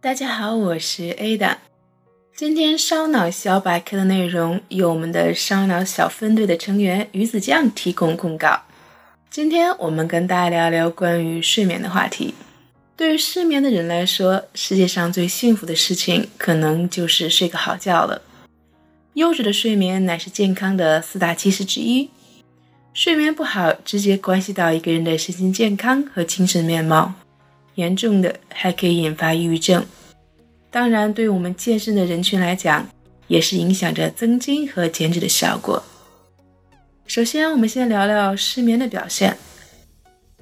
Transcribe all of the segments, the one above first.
大家好，我是 Ada。今天烧脑小百科的内容由我们的烧脑小分队的成员鱼子酱提供公告。今天我们跟大家聊聊关于睡眠的话题。对于失眠的人来说，世界上最幸福的事情可能就是睡个好觉了。优质的睡眠乃是健康的四大基石之一。睡眠不好，直接关系到一个人的身心健康和精神面貌。严重的还可以引发抑郁症，当然，对我们健身的人群来讲，也是影响着增肌和减脂的效果。首先，我们先聊聊失眠的表现。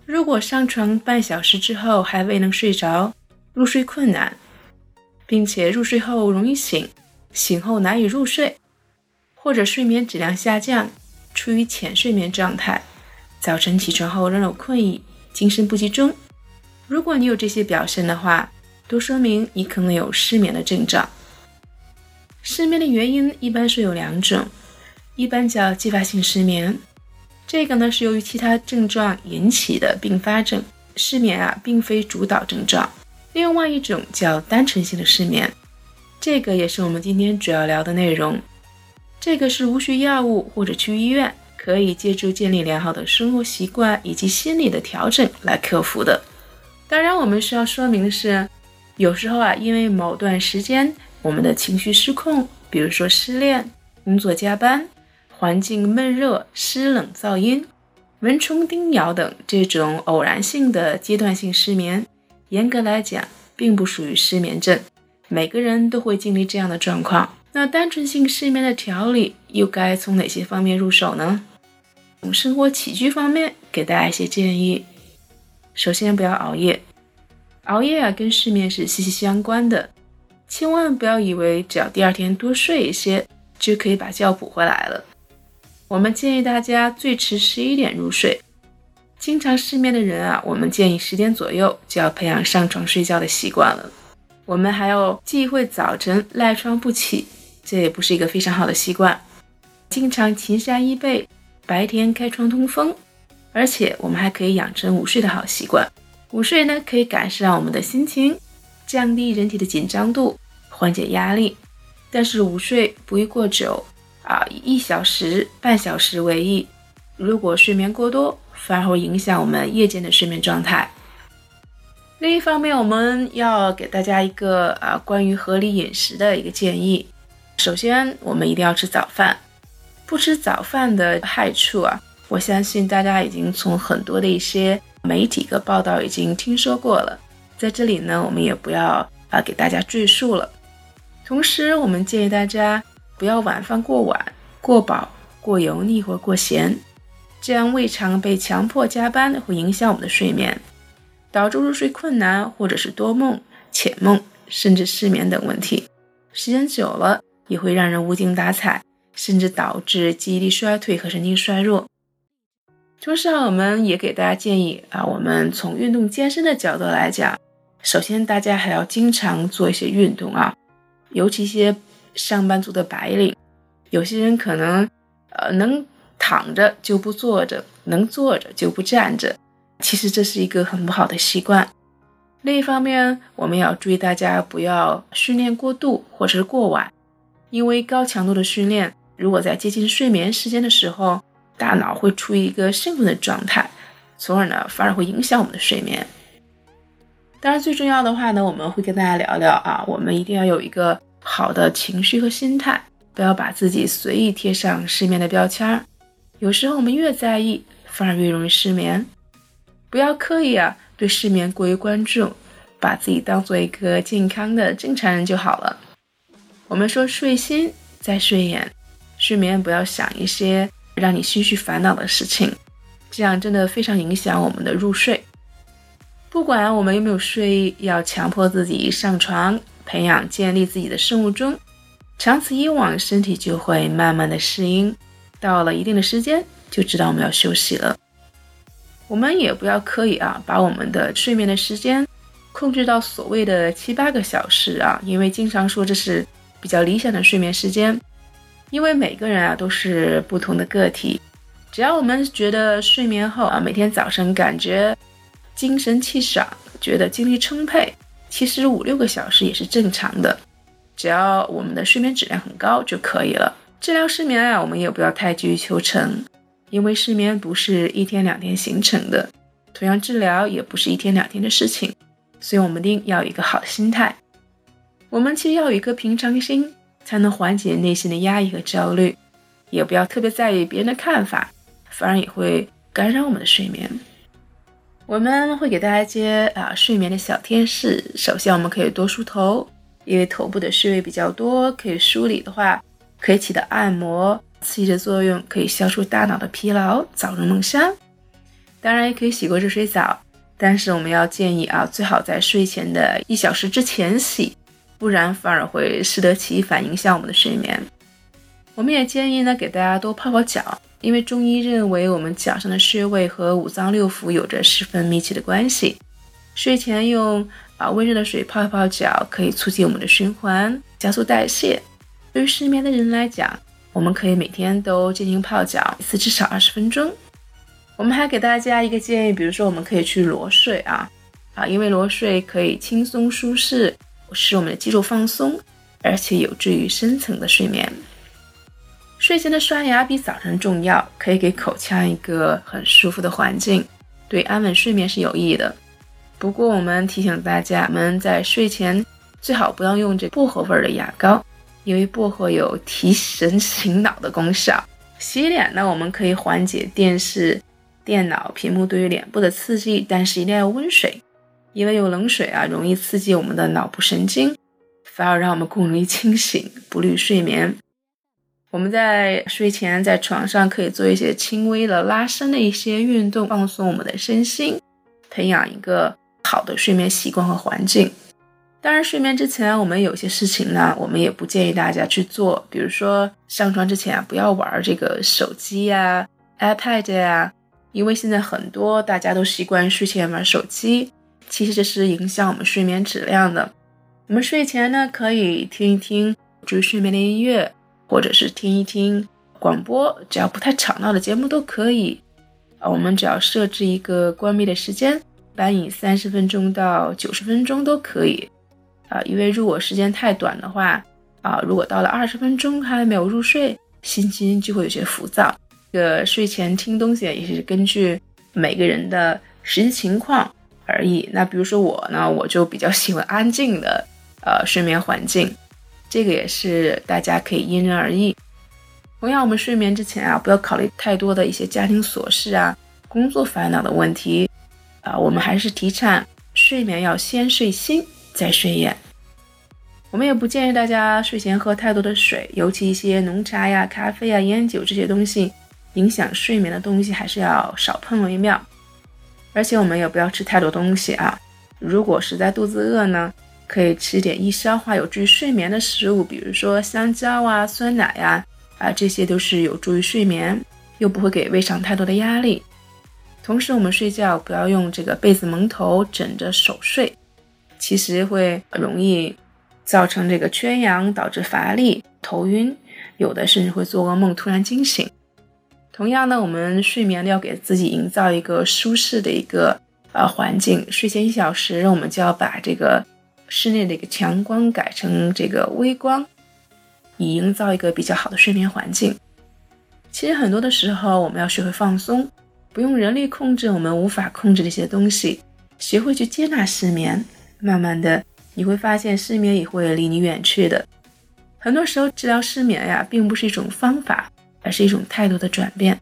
如果上床半小时之后还未能睡着，入睡困难，并且入睡后容易醒，醒后难以入睡，或者睡眠质量下降，处于浅睡眠状态，早晨起床后仍有困意，精神不集中。如果你有这些表现的话，都说明你可能有失眠的症状。失眠的原因一般是有两种，一般叫继发性失眠，这个呢是由于其他症状引起的并发症，失眠啊并非主导症状。另外一种叫单纯性的失眠，这个也是我们今天主要聊的内容。这个是无需药物或者去医院，可以借助建立良好的生活习惯以及心理的调整来克服的。当然，我们需要说明的是，有时候啊，因为某段时间我们的情绪失控，比如说失恋、工作加班、环境闷热、湿冷、噪音、蚊虫叮咬等这种偶然性的阶段性失眠，严格来讲，并不属于失眠症。每个人都会经历这样的状况。那单纯性失眠的调理又该从哪些方面入手呢？从生活起居方面给大家一些建议。首先不要熬夜，熬夜啊跟失眠是息息相关的，千万不要以为只要第二天多睡一些就可以把觉补回来了。我们建议大家最迟十一点入睡。经常失眠的人啊，我们建议十点左右就要培养上床睡觉的习惯了。我们还要忌讳早晨赖床不起，这也不是一个非常好的习惯。经常勤晒衣被，白天开窗通风。而且我们还可以养成午睡的好习惯。午睡呢，可以改善我们的心情，降低人体的紧张度，缓解压力。但是午睡不宜过久啊，以一小时、半小时为宜。如果睡眠过多，反而会影响我们夜间的睡眠状态。另一方面，我们要给大家一个啊关于合理饮食的一个建议。首先，我们一定要吃早饭。不吃早饭的害处啊。我相信大家已经从很多的一些媒体和报道已经听说过了，在这里呢，我们也不要啊给大家赘述了。同时，我们建议大家不要晚饭过晚、过饱、过油腻或过咸，这样胃肠被强迫加班会影响我们的睡眠，导致入睡困难，或者是多梦、浅梦，甚至失眠等问题。时间久了，也会让人无精打采，甚至导致记忆力衰退和神经衰弱。同时啊，我们也给大家建议啊，我们从运动健身的角度来讲，首先大家还要经常做一些运动啊，尤其一些上班族的白领，有些人可能呃能躺着就不坐着，能坐着就不站着，其实这是一个很不好的习惯。另一方面，我们要注意大家不要训练过度或者是过晚，因为高强度的训练，如果在接近睡眠时间的时候。大脑会处于一个兴奋的状态，从而呢反而会影响我们的睡眠。当然，最重要的话呢，我们会跟大家聊聊啊，我们一定要有一个好的情绪和心态，不要把自己随意贴上失眠的标签儿。有时候我们越在意，反而越容易失眠。不要刻意啊对失眠过于关注，把自己当做一个健康的正常人就好了。我们说睡心在睡眼，睡眠不要想一些。让你心绪烦恼的事情，这样真的非常影响我们的入睡。不管我们有没有睡意，要强迫自己上床，培养建立自己的生物钟，长此以往，身体就会慢慢的适应。到了一定的时间，就知道我们要休息了。我们也不要刻意啊，把我们的睡眠的时间控制到所谓的七八个小时啊，因为经常说这是比较理想的睡眠时间。因为每个人啊都是不同的个体，只要我们觉得睡眠后啊每天早晨感觉精神气爽，觉得精力充沛，其实五六个小时也是正常的，只要我们的睡眠质量很高就可以了。治疗失眠啊，我们也不要太急于求成，因为失眠不是一天两天形成的，同样治疗也不是一天两天的事情，所以我们一定要有一个好心态。我们其实要有一颗平常心，才能缓解内心的压抑和焦虑，也不要特别在意别人的看法，反而也会干扰我们的睡眠。我们会给大家一些啊睡眠的小贴士。首先，我们可以多梳头，因为头部的穴位比较多，可以梳理的话，可以起到按摩刺激的作用，可以消除大脑的疲劳，早入梦乡。当然，也可以洗过热水澡，但是我们要建议啊，最好在睡前的一小时之前洗，不然反而会适得其反，影响我们的睡眠。我们也建议呢，给大家多泡泡脚。因为中医认为，我们脚上的穴位和五脏六腑有着十分密切的关系。睡前用啊温热的水泡一泡脚，可以促进我们的循环，加速代谢。对于失眠的人来讲，我们可以每天都进行泡脚，一次至少二十分钟。我们还给大家一个建议，比如说我们可以去裸睡啊啊，因为裸睡可以轻松舒适，使我们的肌肉放松，而且有助于深层的睡眠。睡前的刷牙比早晨重要，可以给口腔一个很舒服的环境，对安稳睡眠是有益的。不过，我们提醒大家，我们在睡前最好不要用这薄荷味的牙膏，因为薄荷有提神醒脑的功效。洗脸呢，我们可以缓解电视、电脑屏幕对于脸部的刺激，但是一定要温水，因为有冷水啊，容易刺激我们的脑部神经，反而让我们更容易清醒，不利于睡眠。我们在睡前在床上可以做一些轻微的拉伸的一些运动，放松我们的身心，培养一个好的睡眠习惯和环境。当然，睡眠之前我们有些事情呢，我们也不建议大家去做，比如说上床之前啊，不要玩这个手机呀、iPad 呀，因为现在很多大家都习惯睡前玩手机，其实这是影响我们睡眠质量的。我们睡前呢，可以听一听助睡眠的音乐。或者是听一听广播，只要不太吵闹的节目都可以。啊，我们只要设置一个关闭的时间，一般以三十分钟到九十分钟都可以。啊，因为如果时间太短的话，啊，如果到了二十分钟还没有入睡，心情就会有些浮躁。这个睡前听东西也是根据每个人的实际情况而已。那比如说我呢，我就比较喜欢安静的呃睡眠环境。这个也是大家可以因人而异。同样，我们睡眠之前啊，不要考虑太多的一些家庭琐事啊、工作烦恼的问题啊。我们还是提倡睡眠要先睡心再睡眼。我们也不建议大家睡前喝太多的水，尤其一些浓茶呀、咖啡呀、烟酒这些东西影响睡眠的东西，还是要少碰为妙。而且我们也不要吃太多东西啊。如果实在肚子饿呢？可以吃点易消化、有助于睡眠的食物，比如说香蕉啊、酸奶呀，啊，这些都是有助于睡眠，又不会给胃肠太多的压力。同时，我们睡觉不要用这个被子蒙头枕着手睡，其实会容易造成这个缺氧，导致乏力、头晕，有的甚至会做噩梦，突然惊醒。同样呢，我们睡眠要给自己营造一个舒适的一个呃环境，睡前一小时，我们就要把这个。室内的一个强光改成这个微光，以营造一个比较好的睡眠环境。其实很多的时候，我们要学会放松，不用人力控制我们无法控制的一些东西，学会去接纳失眠。慢慢的，你会发现失眠也会离你远去的。很多时候，治疗失眠呀，并不是一种方法，而是一种态度的转变。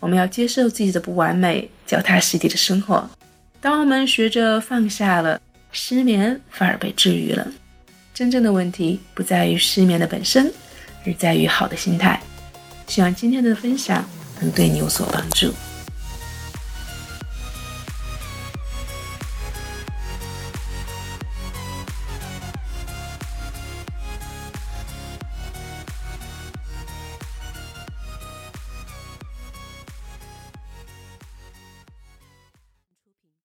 我们要接受自己的不完美，脚踏实地的生活。当我们学着放下了。失眠反而被治愈了。真正的问题不在于失眠的本身，而在于好的心态。希望今天的分享能对你有所帮助。